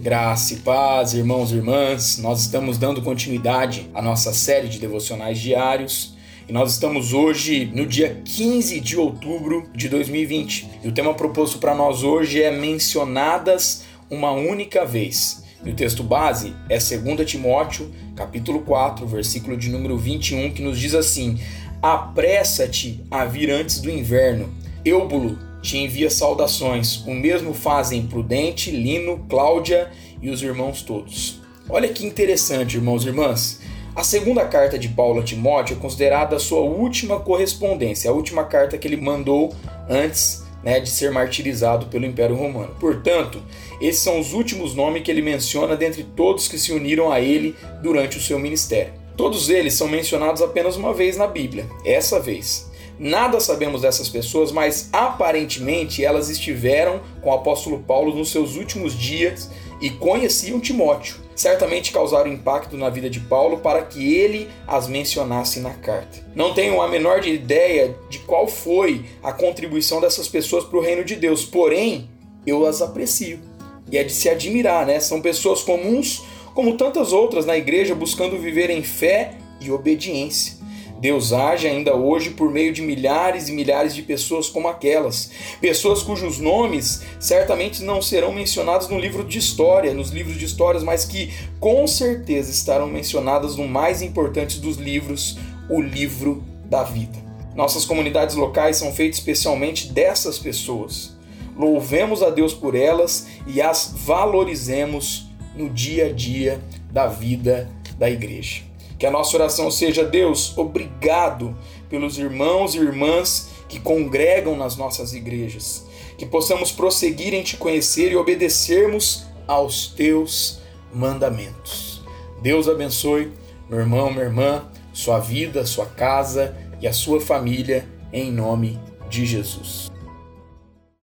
Graça e paz, irmãos e irmãs. Nós estamos dando continuidade à nossa série de devocionais diários e nós estamos hoje no dia 15 de outubro de 2020. E o tema proposto para nós hoje é mencionadas uma única vez. E o texto base é 2 Timóteo, capítulo 4, versículo de número 21, que nos diz assim: Apressa-te a vir antes do inverno. Eubulo te envia saudações. O mesmo fazem Prudente, Lino, Cláudia e os irmãos todos. Olha que interessante, irmãos e irmãs. A segunda carta de Paulo a Timóteo é considerada a sua última correspondência, a última carta que ele mandou antes né, de ser martirizado pelo Império Romano. Portanto, esses são os últimos nomes que ele menciona dentre todos que se uniram a ele durante o seu ministério. Todos eles são mencionados apenas uma vez na Bíblia, essa vez. Nada sabemos dessas pessoas, mas aparentemente elas estiveram com o apóstolo Paulo nos seus últimos dias e conheciam Timóteo. Certamente causaram impacto na vida de Paulo para que ele as mencionasse na carta. Não tenho a menor ideia de qual foi a contribuição dessas pessoas para o reino de Deus, porém eu as aprecio. E é de se admirar, né? São pessoas comuns, como tantas outras na igreja, buscando viver em fé e obediência. Deus age ainda hoje por meio de milhares e milhares de pessoas como aquelas. Pessoas cujos nomes certamente não serão mencionados no livro de história, nos livros de histórias, mas que com certeza estarão mencionadas no mais importante dos livros, o livro da vida. Nossas comunidades locais são feitas especialmente dessas pessoas. Louvemos a Deus por elas e as valorizemos no dia a dia da vida da igreja. Que a nossa oração seja: Deus, obrigado pelos irmãos e irmãs que congregam nas nossas igrejas. Que possamos prosseguir em te conhecer e obedecermos aos teus mandamentos. Deus abençoe, meu irmão, minha irmã, sua vida, sua casa e a sua família, em nome de Jesus.